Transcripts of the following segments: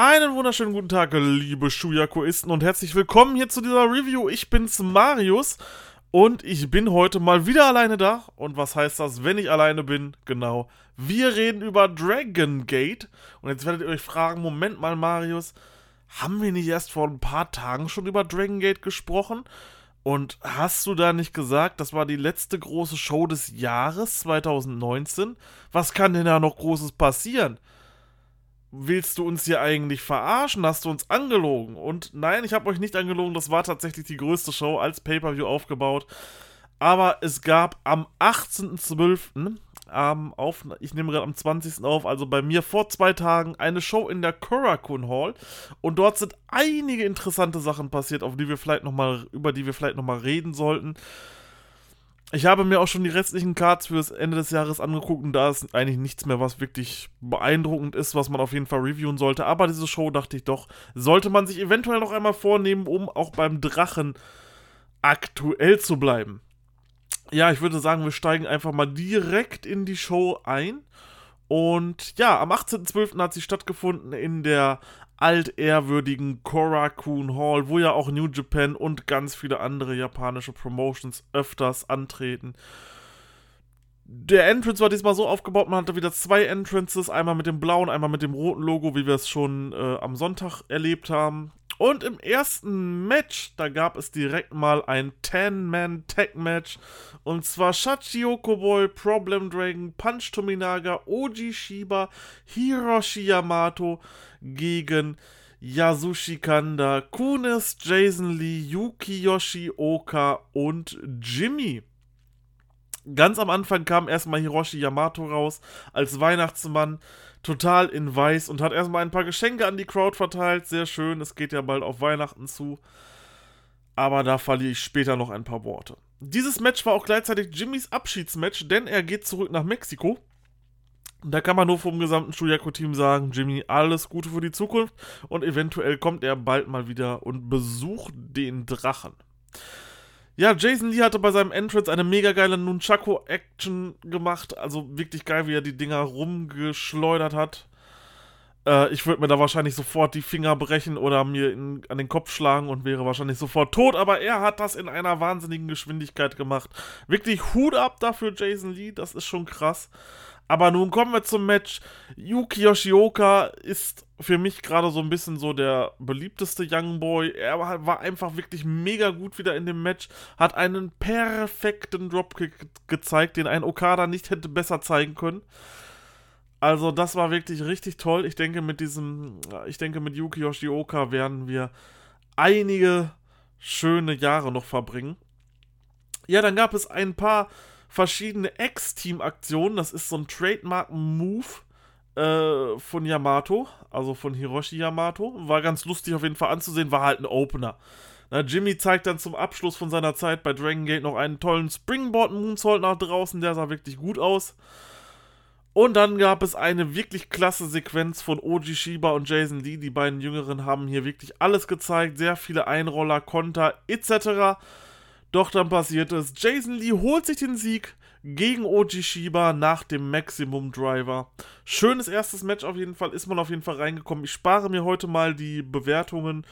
Einen wunderschönen guten Tag, liebe Shuyakuisten und herzlich willkommen hier zu dieser Review. Ich bin's Marius und ich bin heute mal wieder alleine da. Und was heißt das, wenn ich alleine bin? Genau, wir reden über Dragon Gate. Und jetzt werdet ihr euch fragen, Moment mal Marius, haben wir nicht erst vor ein paar Tagen schon über Dragon Gate gesprochen? Und hast du da nicht gesagt, das war die letzte große Show des Jahres 2019? Was kann denn da noch Großes passieren? Willst du uns hier eigentlich verarschen? Hast du uns angelogen? Und nein, ich habe euch nicht angelogen, das war tatsächlich die größte Show als Pay-Per-View aufgebaut. Aber es gab am 18.12., ähm, auf, ich nehme gerade am 20. auf, also bei mir vor zwei Tagen, eine Show in der Korakuen Hall. Und dort sind einige interessante Sachen passiert, auf die wir vielleicht noch mal, über die wir vielleicht nochmal reden sollten. Ich habe mir auch schon die restlichen Cards fürs Ende des Jahres angeguckt und da ist eigentlich nichts mehr, was wirklich beeindruckend ist, was man auf jeden Fall reviewen sollte. Aber diese Show dachte ich doch, sollte man sich eventuell noch einmal vornehmen, um auch beim Drachen aktuell zu bleiben. Ja, ich würde sagen, wir steigen einfach mal direkt in die Show ein. Und ja, am 18.12. hat sie stattgefunden in der altehrwürdigen Korakuen Hall, wo ja auch New Japan und ganz viele andere japanische Promotions öfters antreten. Der Entrance war diesmal so aufgebaut, man hatte wieder zwei Entrances, einmal mit dem blauen, einmal mit dem roten Logo, wie wir es schon äh, am Sonntag erlebt haben. Und im ersten Match, da gab es direkt mal ein 10-Man-Tag-Match. Und zwar Shachi Okoboy, Problem Dragon, Punch Tominaga, Oji Shiba, Hiroshi Yamato gegen Yasushi Kanda, Kunis, Jason Lee, Yuki Yoshioka und Jimmy. Ganz am Anfang kam erstmal Hiroshi Yamato raus als Weihnachtsmann, total in weiß und hat erstmal ein paar Geschenke an die Crowd verteilt. Sehr schön, es geht ja bald auf Weihnachten zu. Aber da verliere ich später noch ein paar Worte. Dieses Match war auch gleichzeitig Jimmys Abschiedsmatch, denn er geht zurück nach Mexiko. Da kann man nur vom gesamten Shuyaku-Team sagen, Jimmy, alles Gute für die Zukunft und eventuell kommt er bald mal wieder und besucht den Drachen. Ja, Jason Lee hatte bei seinem Entrance eine mega geile Nunchaku-Action gemacht. Also wirklich geil, wie er die Dinger rumgeschleudert hat. Äh, ich würde mir da wahrscheinlich sofort die Finger brechen oder mir in, an den Kopf schlagen und wäre wahrscheinlich sofort tot. Aber er hat das in einer wahnsinnigen Geschwindigkeit gemacht. Wirklich Hut ab dafür, Jason Lee. Das ist schon krass. Aber nun kommen wir zum Match. Yuki Yoshioka ist für mich gerade so ein bisschen so der beliebteste Young Boy. Er war einfach wirklich mega gut wieder in dem Match, hat einen perfekten Dropkick gezeigt, den ein Okada nicht hätte besser zeigen können. Also das war wirklich richtig toll. Ich denke mit diesem, ich denke mit Yuki Yoshioka werden wir einige schöne Jahre noch verbringen. Ja, dann gab es ein paar verschiedene Ex-Team-Aktionen. Das ist so ein Trademark-Move äh, von Yamato, also von Hiroshi Yamato. War ganz lustig auf jeden Fall anzusehen, war halt ein Opener. Na, Jimmy zeigt dann zum Abschluss von seiner Zeit bei Dragon Gate noch einen tollen Springboard-Moonsault nach draußen, der sah wirklich gut aus. Und dann gab es eine wirklich klasse Sequenz von Oji Shiba und Jason Lee. Die beiden Jüngeren haben hier wirklich alles gezeigt. Sehr viele Einroller, Konter etc. Doch dann passiert es. Jason Lee holt sich den Sieg gegen Oji Shiba nach dem Maximum Driver. Schönes erstes Match auf jeden Fall. Ist man auf jeden Fall reingekommen. Ich spare mir heute mal die Bewertungen,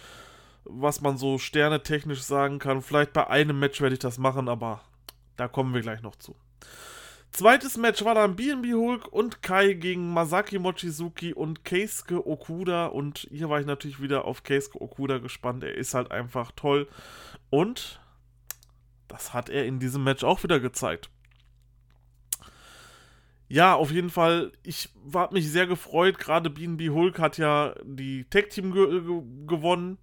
was man so sternetechnisch sagen kann. Vielleicht bei einem Match werde ich das machen, aber da kommen wir gleich noch zu. Zweites Match war dann BNB Hulk und Kai gegen Masaki Mochizuki und Keisuke Okuda. Und hier war ich natürlich wieder auf Keisuke Okuda gespannt. Er ist halt einfach toll. Und das hat er in diesem Match auch wieder gezeigt. Ja, auf jeden Fall, ich habe mich sehr gefreut. Gerade BNB Hulk hat ja die Tag Team ge ge gewonnen.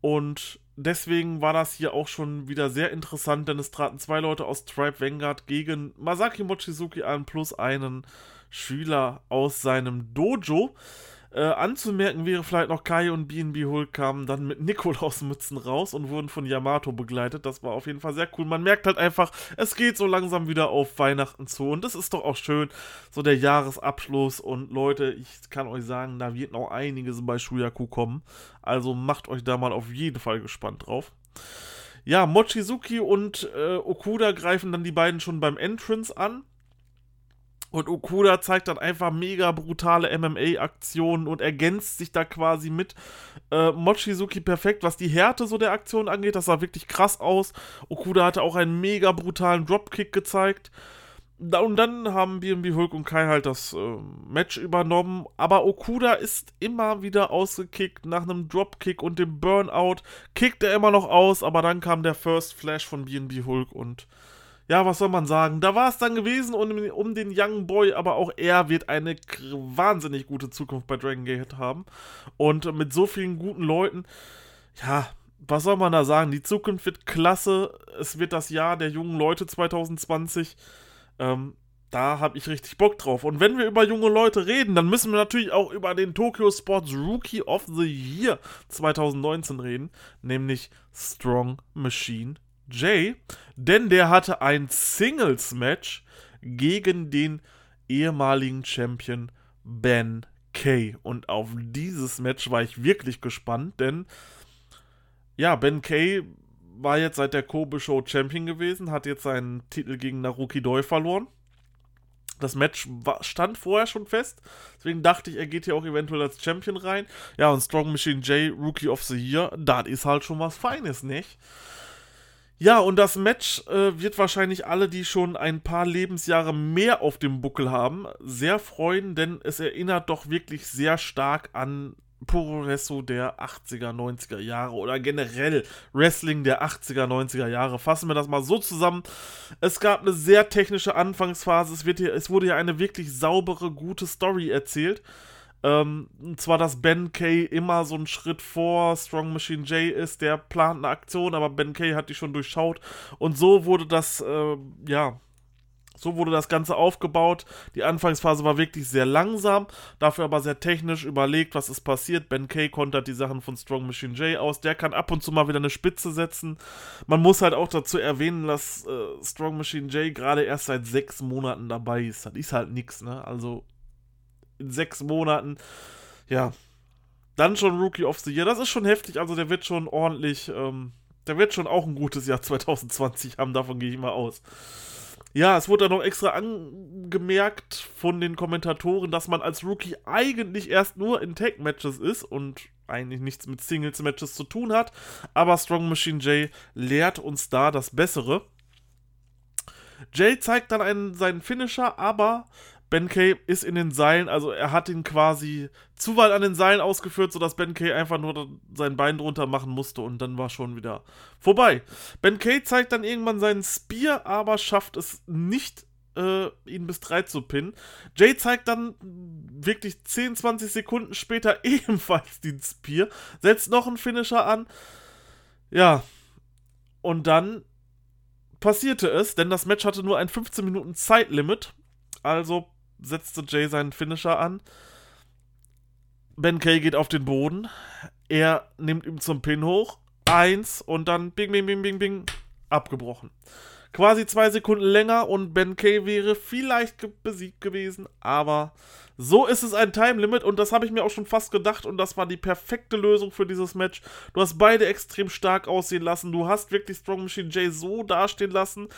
Und deswegen war das hier auch schon wieder sehr interessant, denn es traten zwei Leute aus Tribe Vanguard gegen Masaki Mochizuki an plus einen Schüler aus seinem Dojo. Äh, anzumerken wäre vielleicht noch Kai und BNB Hulk kamen dann mit Nikolausmützen raus und wurden von Yamato begleitet. Das war auf jeden Fall sehr cool. Man merkt halt einfach, es geht so langsam wieder auf Weihnachten zu und das ist doch auch schön. So der Jahresabschluss und Leute, ich kann euch sagen, da wird noch einiges bei Shuyaku kommen. Also macht euch da mal auf jeden Fall gespannt drauf. Ja, Mochizuki und äh, Okuda greifen dann die beiden schon beim Entrance an. Und Okuda zeigt dann einfach mega brutale MMA-Aktionen und ergänzt sich da quasi mit äh, Mochizuki perfekt, was die Härte so der Aktion angeht. Das sah wirklich krass aus. Okuda hatte auch einen mega brutalen Dropkick gezeigt. Und dann haben BNB Hulk und Kai halt das äh, Match übernommen. Aber Okuda ist immer wieder ausgekickt nach einem Dropkick und dem Burnout. Kickt er immer noch aus, aber dann kam der First Flash von BNB Hulk und ja, was soll man sagen? Da war es dann gewesen um, um, den Young Boy, aber auch er wird eine wahnsinnig gute Zukunft bei Dragon Gate haben. Und mit so vielen guten Leuten, ja, was soll man da sagen? Die Zukunft wird klasse. Es wird das Jahr der jungen Leute 2020. Ähm, da habe ich richtig Bock drauf. Und wenn wir über junge Leute reden, dann müssen wir natürlich auch über den Tokyo Sports Rookie of the Year 2019 reden, nämlich Strong Machine Jay, denn der hatte ein Singles-Match gegen den ehemaligen Champion Ben Kay. Und auf dieses Match war ich wirklich gespannt, denn ja, Ben Kay war jetzt seit der Kobe Show Champion gewesen, hat jetzt seinen Titel gegen Naruki Doi verloren. Das Match stand vorher schon fest, deswegen dachte ich, er geht hier auch eventuell als Champion rein. Ja, und Strong Machine J, Rookie of the Year, das ist halt schon was Feines, nicht? Ja, und das Match äh, wird wahrscheinlich alle, die schon ein paar Lebensjahre mehr auf dem Buckel haben, sehr freuen, denn es erinnert doch wirklich sehr stark an Puroresso der 80er, 90er Jahre oder generell Wrestling der 80er, 90er Jahre. Fassen wir das mal so zusammen. Es gab eine sehr technische Anfangsphase. Es, wird hier, es wurde ja eine wirklich saubere, gute Story erzählt. Ähm, und zwar, dass Ben Kay immer so einen Schritt vor Strong Machine J ist, der plant eine Aktion, aber Ben Kay hat die schon durchschaut. Und so wurde das, äh, ja, so wurde das Ganze aufgebaut. Die Anfangsphase war wirklich sehr langsam, dafür aber sehr technisch überlegt, was ist passiert. Ben Kay kontert die Sachen von Strong Machine J aus. Der kann ab und zu mal wieder eine Spitze setzen. Man muss halt auch dazu erwähnen, dass äh, Strong Machine J gerade erst seit sechs Monaten dabei ist. Das ist halt nichts, ne? Also in sechs Monaten. Ja. Dann schon Rookie of the Year. Das ist schon heftig. Also der wird schon ordentlich, ähm, der wird schon auch ein gutes Jahr 2020 haben. Davon gehe ich mal aus. Ja, es wurde dann noch extra angemerkt von den Kommentatoren, dass man als Rookie eigentlich erst nur in Tag-Matches ist und eigentlich nichts mit Singles-Matches zu tun hat. Aber Strong Machine J lehrt uns da das Bessere. Jay zeigt dann einen, seinen Finisher, aber Ben Kay ist in den Seilen, also er hat ihn quasi zu weit an den Seilen ausgeführt, sodass Ben Kay einfach nur sein Bein drunter machen musste und dann war schon wieder vorbei. Ben Kay zeigt dann irgendwann seinen Spear, aber schafft es nicht, äh, ihn bis 3 zu pinnen. Jay zeigt dann wirklich 10, 20 Sekunden später ebenfalls den Spear, setzt noch einen Finisher an. Ja. Und dann passierte es, denn das Match hatte nur ein 15 Minuten Zeitlimit. Also setzte Jay seinen Finisher an. Ben Kay geht auf den Boden. Er nimmt ihm zum Pin hoch. Eins und dann bing, bing, bing, bing, bing. Abgebrochen. Quasi zwei Sekunden länger und Ben Kay wäre vielleicht besiegt gewesen, aber so ist es ein Time Limit und das habe ich mir auch schon fast gedacht und das war die perfekte Lösung für dieses Match. Du hast beide extrem stark aussehen lassen, du hast wirklich Strong Machine Jay so dastehen lassen,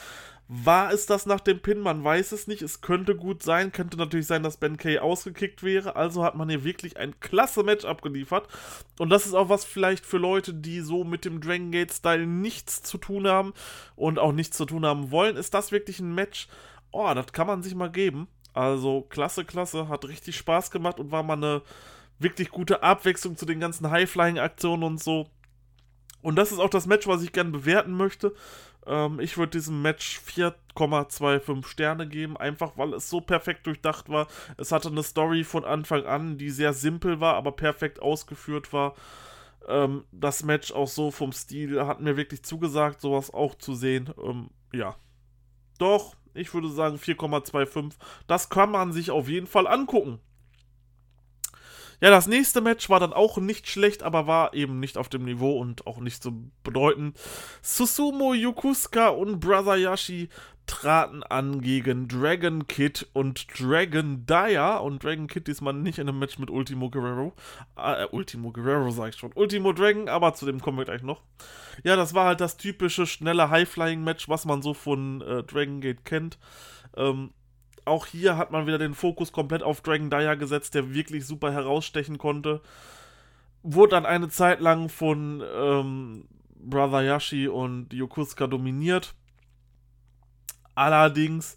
war es das nach dem Pin? Man weiß es nicht. Es könnte gut sein. Könnte natürlich sein, dass Ben Kay ausgekickt wäre. Also hat man hier wirklich ein klasse Match abgeliefert. Und das ist auch was vielleicht für Leute, die so mit dem Dragon Gate Style nichts zu tun haben und auch nichts zu tun haben wollen. Ist das wirklich ein Match? Oh, das kann man sich mal geben. Also klasse, klasse. Hat richtig Spaß gemacht und war mal eine wirklich gute Abwechslung zu den ganzen High-Flying-Aktionen und so. Und das ist auch das Match, was ich gerne bewerten möchte. Ähm, ich würde diesem Match 4,25 Sterne geben, einfach weil es so perfekt durchdacht war. Es hatte eine Story von Anfang an, die sehr simpel war, aber perfekt ausgeführt war. Ähm, das Match auch so vom Stil hat mir wirklich zugesagt, sowas auch zu sehen. Ähm, ja. Doch, ich würde sagen 4,25. Das kann man sich auf jeden Fall angucken. Ja, das nächste Match war dann auch nicht schlecht, aber war eben nicht auf dem Niveau und auch nicht so bedeutend. Susumu Yokusuka und Brother Yashi traten an gegen Dragon Kid und Dragon Dyer und Dragon Kid diesmal nicht in einem Match mit Ultimo Guerrero. Äh, Ultimo Guerrero sag ich schon. Ultimo Dragon, aber zu dem kommen wir gleich noch. Ja, das war halt das typische schnelle High-Flying-Match, was man so von äh, Dragon Gate kennt. Ähm, auch hier hat man wieder den Fokus komplett auf Dragon Dyer gesetzt, der wirklich super herausstechen konnte. Wurde dann eine Zeit lang von ähm, Brother Yashi und Yokusuka dominiert. Allerdings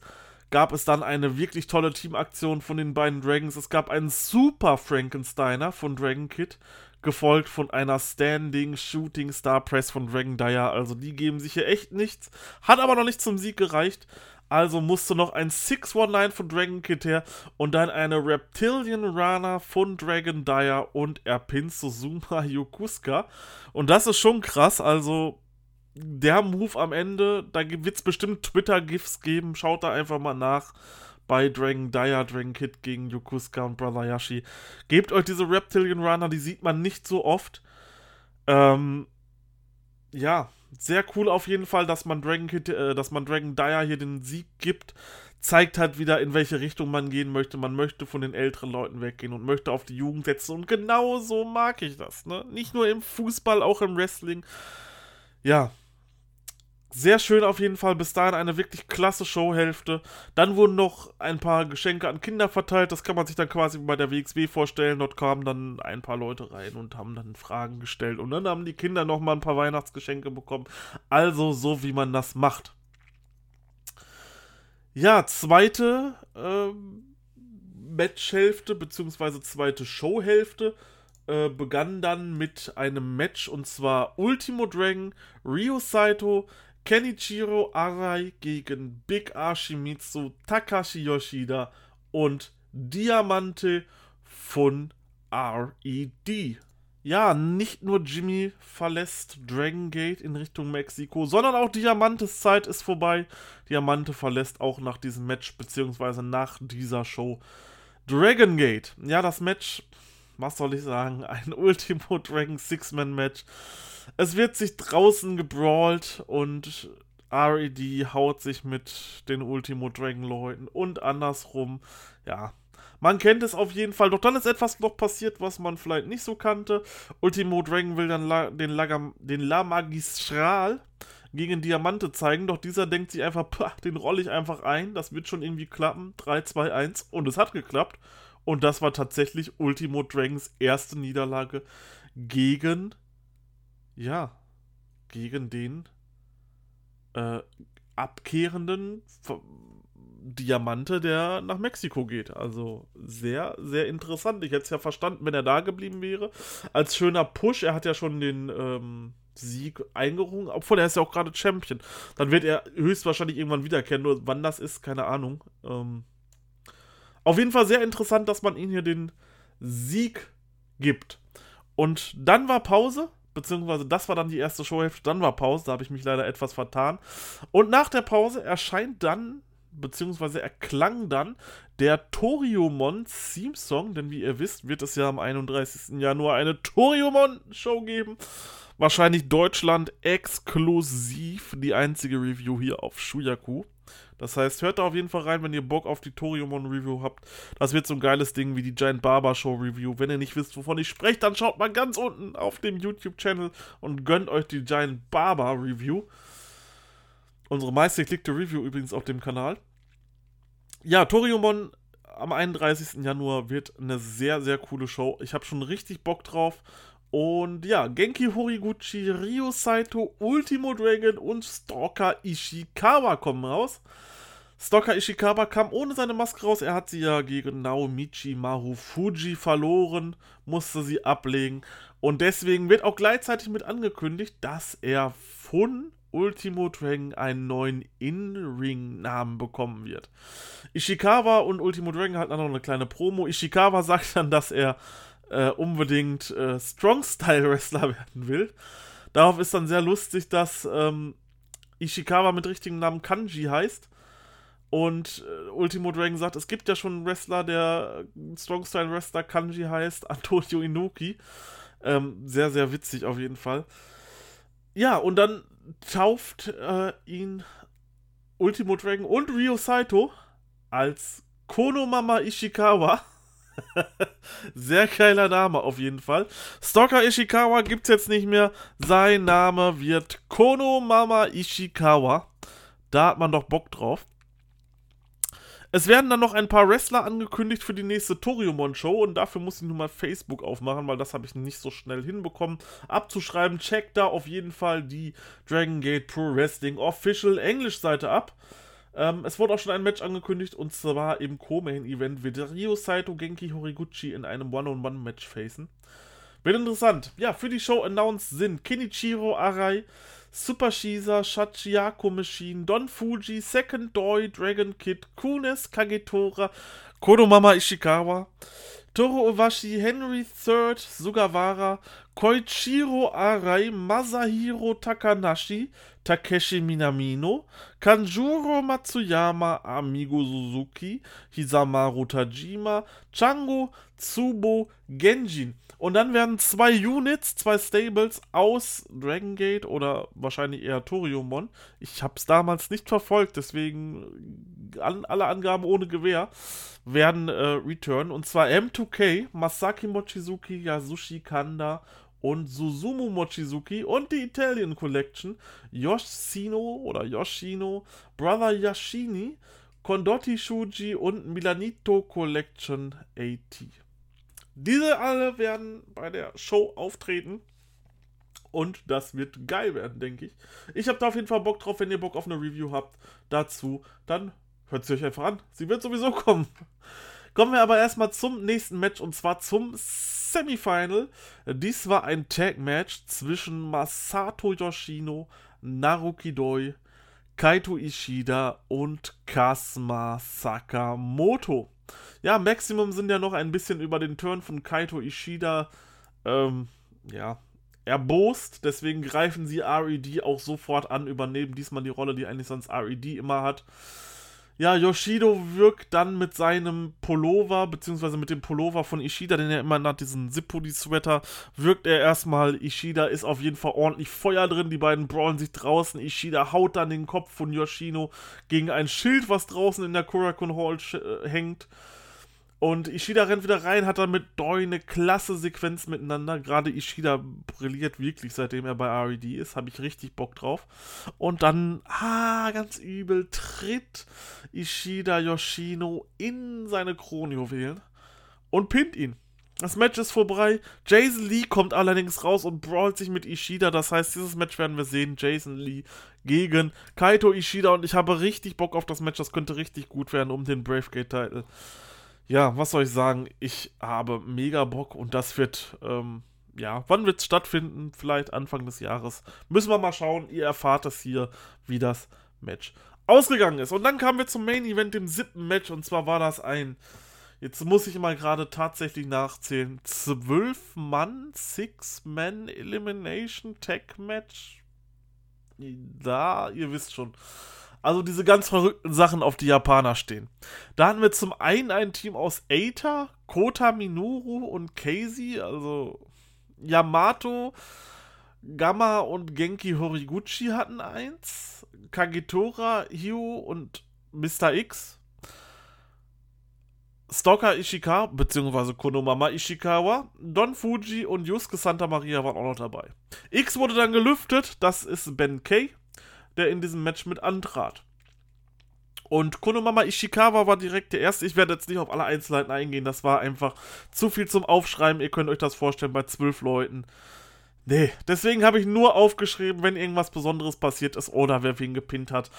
gab es dann eine wirklich tolle Teamaktion von den beiden Dragons. Es gab einen super Frankensteiner von Dragon Kid, gefolgt von einer Standing Shooting Star Press von Dragon Dyer. Also die geben sich hier echt nichts. Hat aber noch nicht zum Sieg gereicht. Also musste noch ein 619 von Dragon Kid her und dann eine Reptilian Rana von Dragon Dyer und er pinnt Suzuma Yokusuka. Und das ist schon krass. Also der Move am Ende, da wird es bestimmt Twitter-GIFs geben. Schaut da einfach mal nach bei Dragon Dyer, Dragon Kid gegen Yokusuka und Brother Yashi. Gebt euch diese Reptilian Runner, die sieht man nicht so oft. Ähm, ja, sehr cool auf jeden Fall, dass man Dragon Kid, äh, dass man Dragon Dyer hier den Sieg gibt. Zeigt halt wieder, in welche Richtung man gehen möchte. Man möchte von den älteren Leuten weggehen und möchte auf die Jugend setzen. Und genau so mag ich das. Ne? Nicht nur im Fußball, auch im Wrestling. Ja, sehr schön auf jeden Fall. Bis dahin eine wirklich klasse Showhälfte. Dann wurden noch ein paar Geschenke an Kinder verteilt. Das kann man sich dann quasi bei der WXW vorstellen. Dort kamen dann ein paar Leute rein und haben dann Fragen gestellt. Und dann haben die Kinder nochmal ein paar Weihnachtsgeschenke bekommen. Also so, wie man das macht. Ja, zweite äh, Matchhälfte, beziehungsweise zweite Showhälfte äh, begann dann mit einem Match und zwar Ultimo Dragon, Ryo Saito Kenichiro Arai gegen Big Ashimitsu, Takashi Yoshida und Diamante von R.E.D. Ja, nicht nur Jimmy verlässt Dragon Gate in Richtung Mexiko, sondern auch Diamantes Zeit ist vorbei. Diamante verlässt auch nach diesem Match, beziehungsweise nach dieser Show Dragon Gate. Ja, das Match, was soll ich sagen, ein Ultimo Dragon Six-Man-Match es wird sich draußen gebrawlt und RED haut sich mit den Ultimo Dragon Leuten und andersrum. Ja, man kennt es auf jeden Fall. Doch dann ist etwas noch passiert, was man vielleicht nicht so kannte. Ultimo Dragon will dann La den, La den La Magistral gegen Diamante zeigen, doch dieser denkt sich einfach, den rolle ich einfach ein, das wird schon irgendwie klappen. 3, 2, 1 und es hat geklappt. Und das war tatsächlich Ultimo Dragons erste Niederlage gegen ja, gegen den äh, abkehrenden Diamante, der nach Mexiko geht. Also sehr, sehr interessant. Ich hätte es ja verstanden, wenn er da geblieben wäre. Als schöner Push, er hat ja schon den ähm, Sieg eingerungen, obwohl er ist ja auch gerade Champion. Dann wird er höchstwahrscheinlich irgendwann wiederkennen, nur wann das ist, keine Ahnung. Ähm, auf jeden Fall sehr interessant, dass man ihm hier den Sieg gibt. Und dann war Pause beziehungsweise das war dann die erste Showhälfte, dann war Pause, da habe ich mich leider etwas vertan. Und nach der Pause erscheint dann, beziehungsweise erklang dann der Toriumon Theme Song, denn wie ihr wisst, wird es ja am 31. Januar eine Toriumon Show geben. Wahrscheinlich Deutschland exklusiv die einzige Review hier auf Shuyaku. Das heißt, hört da auf jeden Fall rein, wenn ihr Bock auf die Toriumon Review habt. Das wird so ein geiles Ding wie die Giant Barber Show Review. Wenn ihr nicht wisst, wovon ich spreche, dann schaut mal ganz unten auf dem YouTube-Channel und gönnt euch die Giant Barber Review. Unsere meistgeklickte Review übrigens auf dem Kanal. Ja, Toriumon am 31. Januar wird eine sehr, sehr coole Show. Ich habe schon richtig Bock drauf. Und ja, Genki Horiguchi, Ryo Saito, Ultimo Dragon und Stalker Ishikawa kommen raus. Stalker Ishikawa kam ohne seine Maske raus. Er hat sie ja gegen Naomichi Marufuji verloren, musste sie ablegen. Und deswegen wird auch gleichzeitig mit angekündigt, dass er von Ultimo Dragon einen neuen In-Ring-Namen bekommen wird. Ishikawa und Ultimo Dragon hatten dann noch eine kleine Promo. Ishikawa sagt dann, dass er äh, unbedingt äh, Strong-Style-Wrestler werden will. Darauf ist dann sehr lustig, dass ähm, Ishikawa mit richtigen Namen Kanji heißt. Und äh, Ultimo Dragon sagt, es gibt ja schon einen Wrestler, der äh, Strong-Style-Wrestler Kanji heißt, Antonio Inoki. Ähm, sehr, sehr witzig auf jeden Fall. Ja, und dann tauft äh, ihn Ultimo Dragon und Ryo Saito als Konomama Ishikawa. Sehr geiler Name auf jeden Fall. Stalker Ishikawa gibt's jetzt nicht mehr. Sein Name wird Kono Mama Ishikawa. Da hat man doch Bock drauf. Es werden dann noch ein paar Wrestler angekündigt für die nächste Toriumon-Show und dafür muss ich nun mal Facebook aufmachen, weil das habe ich nicht so schnell hinbekommen abzuschreiben. Checkt da auf jeden Fall die Dragon Gate Pro Wrestling Official Englisch-Seite ab. Ähm, es wurde auch schon ein Match angekündigt und zwar im Co-Main-Event wird Ryo Saito Genki Horiguchi in einem One-on-One-Match facen. Wird interessant. Ja, für die Show announced sind Kenichiro Arai, Super Shiza, Shachiako Machine, Don Fuji, Second Doi, Dragon Kid, Kunes, Kagetora, Kodomama Ishikawa, Toro Owashi, Henry III, Sugawara, Koichiro Arai, Masahiro Takanashi, Takeshi Minamino, Kanjuro Matsuyama, Amigo Suzuki, Hisamaru Tajima, Chango, Tsubo, Genjin. Und dann werden zwei Units, zwei Stables aus Dragon Gate oder wahrscheinlich eher Toriumon. Ich habe es damals nicht verfolgt, deswegen an, alle Angaben ohne Gewehr werden äh, return. Und zwar M2K, Masaki Mochizuki, Yasushi Kanda und Susumu Mochizuki und die Italian Collection Yoshino oder Yoshino, Brother Yashini, Kondotti Shuji und Milanito Collection AT. Diese alle werden bei der Show auftreten. Und das wird geil werden, denke ich. Ich habe da auf jeden Fall Bock drauf, wenn ihr Bock auf eine Review habt dazu, dann hört sie euch einfach an. Sie wird sowieso kommen. Kommen wir aber erstmal zum nächsten Match und zwar zum Semifinal. Dies war ein Tag-Match zwischen Masato Yoshino, Naruki Doi, Kaito Ishida und Kasma Sakamoto. Ja, Maximum sind ja noch ein bisschen über den Turn von Kaito Ishida, ähm, ja, erbost. Deswegen greifen sie RED auch sofort an, übernehmen diesmal die Rolle, die eigentlich sonst RED immer hat. Ja, Yoshido wirkt dann mit seinem Pullover, beziehungsweise mit dem Pullover von Ishida, den er immer hat, diesen Zippudi-Sweater, wirkt er erstmal. Ishida ist auf jeden Fall ordentlich Feuer drin. Die beiden brawlen sich draußen. Ishida haut dann den Kopf von Yoshino gegen ein Schild, was draußen in der Kurakun Hall äh, hängt. Und Ishida rennt wieder rein, hat dann mit Doi eine klasse Sequenz miteinander. Gerade Ishida brilliert wirklich, seitdem er bei RED ist. Habe ich richtig Bock drauf. Und dann, ah, ganz übel, tritt Ishida Yoshino in seine Kronjuwelen und pinnt ihn. Das Match ist vorbei. Jason Lee kommt allerdings raus und brawlt sich mit Ishida. Das heißt, dieses Match werden wir sehen. Jason Lee gegen Kaito Ishida. Und ich habe richtig Bock auf das Match. Das könnte richtig gut werden um den Bravegate-Titel ja, was soll ich sagen? Ich habe mega Bock und das wird, ähm, ja, wann wird es stattfinden? Vielleicht Anfang des Jahres. Müssen wir mal schauen. Ihr erfahrt es hier, wie das Match ausgegangen ist. Und dann kamen wir zum Main Event, dem siebten Match. Und zwar war das ein, jetzt muss ich mal gerade tatsächlich nachzählen, zwölf Mann, Six-Man Elimination Tag Match. Da, ihr wisst schon. Also diese ganz verrückten Sachen, auf die Japaner stehen. Da hatten wir zum einen ein Team aus Eita, Kota Minoru und Casey, also Yamato, Gamma und Genki Horiguchi hatten eins. Kagetora, Hio und Mr. X. Stalker Ishikawa, beziehungsweise Konomama Ishikawa, Don Fuji und Yusuke Santa Maria waren auch noch dabei. X wurde dann gelüftet, das ist Ben Kay der in diesem Match mit antrat. Und Konomama Ishikawa war direkt der erste. Ich werde jetzt nicht auf alle Einzelheiten eingehen. Das war einfach zu viel zum Aufschreiben. Ihr könnt euch das vorstellen bei zwölf Leuten. Nee, deswegen habe ich nur aufgeschrieben, wenn irgendwas Besonderes passiert ist oder wer wen gepinnt hat.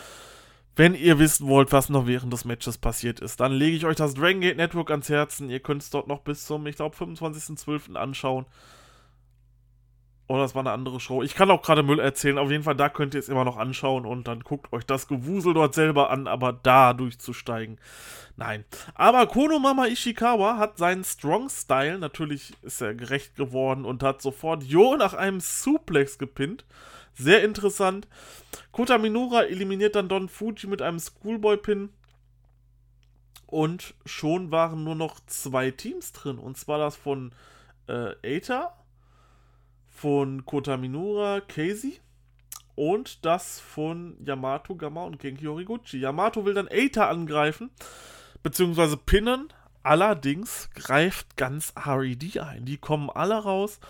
Wenn ihr wissen wollt, was noch während des Matches passiert ist, dann lege ich euch das Dragon Gate Network ans Herzen. Ihr könnt es dort noch bis zum, ich glaube, 25.12. anschauen. Oder das war eine andere Show. Ich kann auch gerade Müll erzählen. Auf jeden Fall, da könnt ihr es immer noch anschauen und dann guckt euch das Gewusel dort selber an, aber da durchzusteigen. Nein. Aber Konomama Ishikawa hat seinen Strong Style, natürlich ist er gerecht geworden und hat sofort Jo nach einem Suplex gepinnt. Sehr interessant. Kota Minura eliminiert dann Don Fuji mit einem Schoolboy-Pin. Und schon waren nur noch zwei Teams drin. Und zwar das von äh, Eita von Kotaminura Casey und das von Yamato Gamma und Genki Horiguchi. Yamato will dann Eita angreifen, beziehungsweise pinnen. Allerdings greift ganz RED ein. Die kommen alle raus.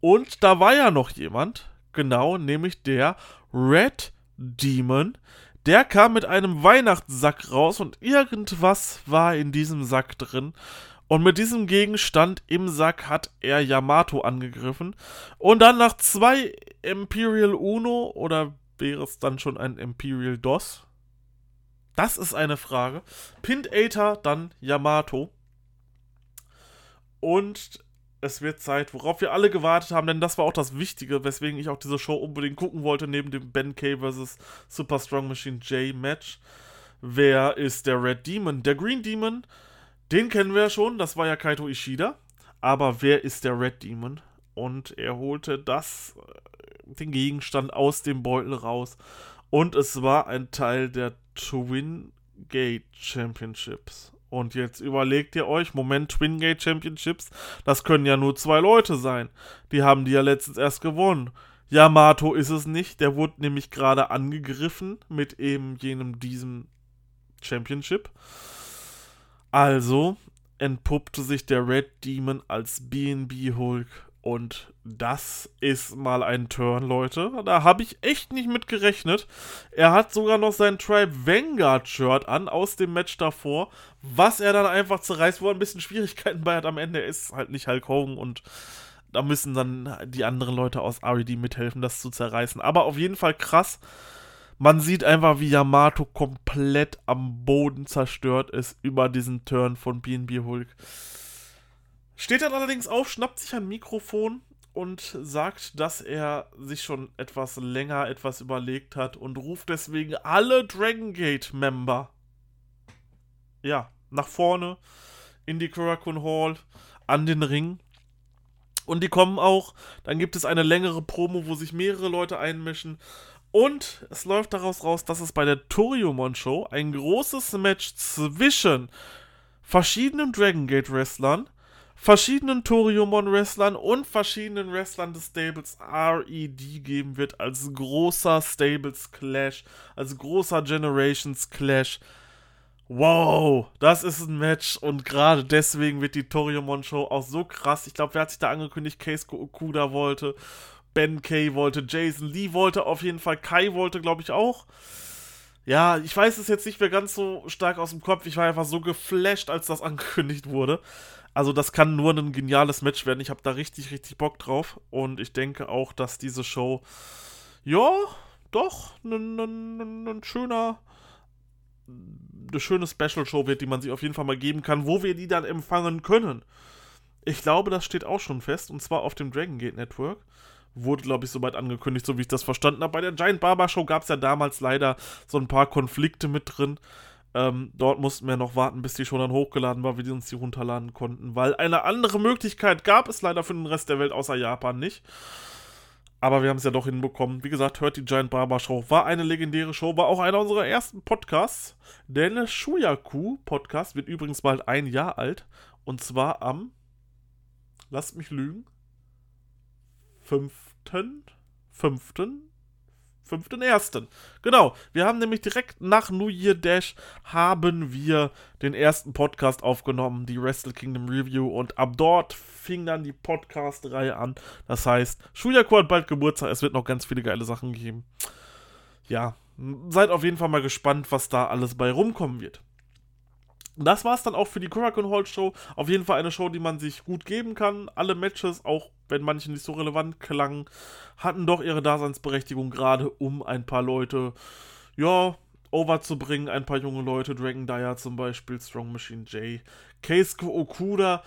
Und da war ja noch jemand, genau, nämlich der Red Demon, Der kam mit einem Weihnachtssack raus und irgendwas war in diesem Sack drin. Und mit diesem Gegenstand im Sack hat er Yamato angegriffen. Und dann nach zwei Imperial Uno oder wäre es dann schon ein Imperial DOS? Das ist eine Frage. Pint Aether, dann Yamato. Und es wird Zeit, worauf wir alle gewartet haben, denn das war auch das Wichtige, weswegen ich auch diese Show unbedingt gucken wollte, neben dem Ben K vs. Super Strong Machine J Match. Wer ist der Red Demon? Der Green Demon, den kennen wir ja schon, das war ja Kaito Ishida. Aber wer ist der Red Demon? Und er holte das, äh, den Gegenstand aus dem Beutel raus. Und es war ein Teil der Twin Gate Championships. Und jetzt überlegt ihr euch, Moment, Twin Gate Championships, das können ja nur zwei Leute sein. Die haben die ja letztens erst gewonnen. Yamato ist es nicht, der wurde nämlich gerade angegriffen mit eben jenem diesem Championship. Also entpuppte sich der Red Demon als BNB Hulk und das ist mal ein Turn, Leute. Da habe ich echt nicht mit gerechnet. Er hat sogar noch sein Tribe Vanguard Shirt an aus dem Match davor, was er dann einfach zerreißt, wo er ein bisschen Schwierigkeiten bei hat am Ende. Er ist halt nicht Hulk Hogan und da müssen dann die anderen Leute aus RED mithelfen, das zu zerreißen. Aber auf jeden Fall krass. Man sieht einfach, wie Yamato komplett am Boden zerstört ist über diesen Turn von BNB Hulk. Steht dann allerdings auf, schnappt sich ein Mikrofon und sagt, dass er sich schon etwas länger etwas überlegt hat und ruft deswegen alle Dragon Gate Member ja, nach vorne in die Kurakun Hall an den Ring. Und die kommen auch. Dann gibt es eine längere Promo, wo sich mehrere Leute einmischen. Und es läuft daraus raus, dass es bei der Toriumon Show ein großes Match zwischen verschiedenen Dragon Gate Wrestlern verschiedenen Toriumon-Wrestlern und verschiedenen Wrestlern des Stables RED geben wird als großer Stables Clash, als großer Generations Clash. Wow, das ist ein Match und gerade deswegen wird die Toriumon Show auch so krass. Ich glaube, wer hat sich da angekündigt? Keisuke Okuda wollte, Ben Kay wollte, Jason Lee wollte auf jeden Fall, Kai wollte, glaube ich, auch. Ja, ich weiß es jetzt nicht mehr ganz so stark aus dem Kopf. Ich war einfach so geflasht, als das angekündigt wurde. Also das kann nur ein geniales Match werden. Ich habe da richtig, richtig Bock drauf. Und ich denke auch, dass diese Show, ja, doch, ein schöner, eine schöne Special-Show wird, die man sich auf jeden Fall mal geben kann, wo wir die dann empfangen können. Ich glaube, das steht auch schon fest, und zwar auf dem Dragon Gate Network. Wurde, glaube ich, soweit angekündigt, so wie ich das verstanden habe. Bei der Giant Barber Show gab es ja damals leider so ein paar Konflikte mit drin. Ähm, dort mussten wir noch warten, bis die schon dann hochgeladen war, wie die uns die runterladen konnten, weil eine andere Möglichkeit gab es leider für den Rest der Welt außer Japan nicht. Aber wir haben es ja doch hinbekommen. Wie gesagt, hört die Giant Barber Show. War eine legendäre Show, war auch einer unserer ersten Podcasts. Der Shuyaku Podcast wird übrigens bald ein Jahr alt. Und zwar am, lasst mich lügen, 5. 5. 5.1. Genau, wir haben nämlich direkt nach New Year Dash haben wir den ersten Podcast aufgenommen, die Wrestle Kingdom Review und ab dort fing dann die Podcast-Reihe an. Das heißt, Shuyaku hat bald Geburtstag, es wird noch ganz viele geile Sachen geben. Ja, seid auf jeden Fall mal gespannt, was da alles bei rumkommen wird. Das war es dann auch für die Korakuen Hall Show. Auf jeden Fall eine Show, die man sich gut geben kann. Alle Matches, auch wenn manche nicht so relevant klangen, hatten doch ihre Daseinsberechtigung, gerade um ein paar Leute, ja, overzubringen. Ein paar junge Leute, Dragon Dyer zum Beispiel, Strong Machine J, Keisuke Okuda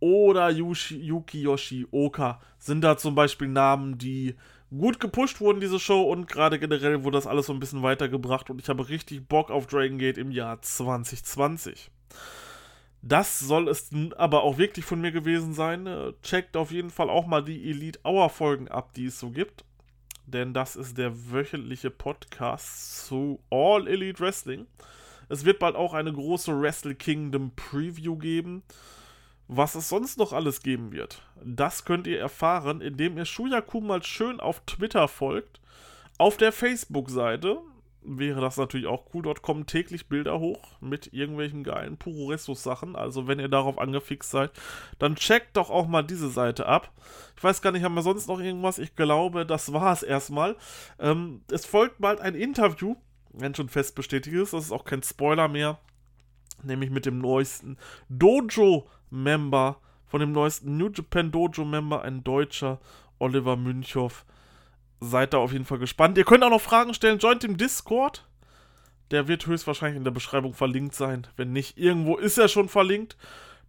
oder Yushi, Yuki Yoshioka sind da zum Beispiel Namen, die gut gepusht wurden, diese Show, und gerade generell wurde das alles so ein bisschen weitergebracht und ich habe richtig Bock auf Dragon Gate im Jahr 2020. Das soll es aber auch wirklich von mir gewesen sein. Äh, checkt auf jeden Fall auch mal die Elite Hour Folgen ab, die es so gibt. Denn das ist der wöchentliche Podcast zu All Elite Wrestling. Es wird bald auch eine große Wrestle Kingdom Preview geben. Was es sonst noch alles geben wird, das könnt ihr erfahren, indem ihr Shuyaku mal schön auf Twitter folgt. Auf der Facebook-Seite wäre das natürlich auch cool. Dort kommen täglich Bilder hoch mit irgendwelchen geilen Puroressus-Sachen. Also, wenn ihr darauf angefixt seid, dann checkt doch auch mal diese Seite ab. Ich weiß gar nicht, haben wir sonst noch irgendwas? Ich glaube, das war es erstmal. Ähm, es folgt bald ein Interview wenn schon fest bestätigt ist. Das ist auch kein Spoiler mehr. Nämlich mit dem neuesten Dojo-Member, von dem neuesten New Japan Dojo-Member, ein Deutscher, Oliver Münchow. Seid da auf jeden Fall gespannt. Ihr könnt auch noch Fragen stellen. Joint im Discord. Der wird höchstwahrscheinlich in der Beschreibung verlinkt sein. Wenn nicht, irgendwo ist er schon verlinkt.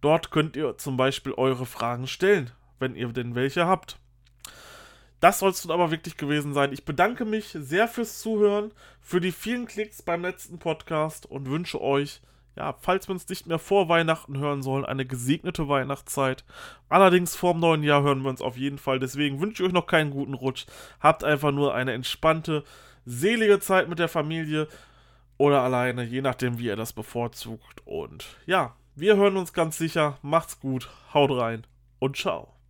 Dort könnt ihr zum Beispiel eure Fragen stellen, wenn ihr denn welche habt. Das soll es nun aber wirklich gewesen sein. Ich bedanke mich sehr fürs Zuhören, für die vielen Klicks beim letzten Podcast und wünsche euch, ja, falls wir uns nicht mehr vor Weihnachten hören sollen, eine gesegnete Weihnachtszeit. Allerdings vorm neuen Jahr hören wir uns auf jeden Fall. Deswegen wünsche ich euch noch keinen guten Rutsch. Habt einfach nur eine entspannte, selige Zeit mit der Familie oder alleine, je nachdem, wie ihr das bevorzugt. Und ja, wir hören uns ganz sicher. Macht's gut, haut rein und ciao.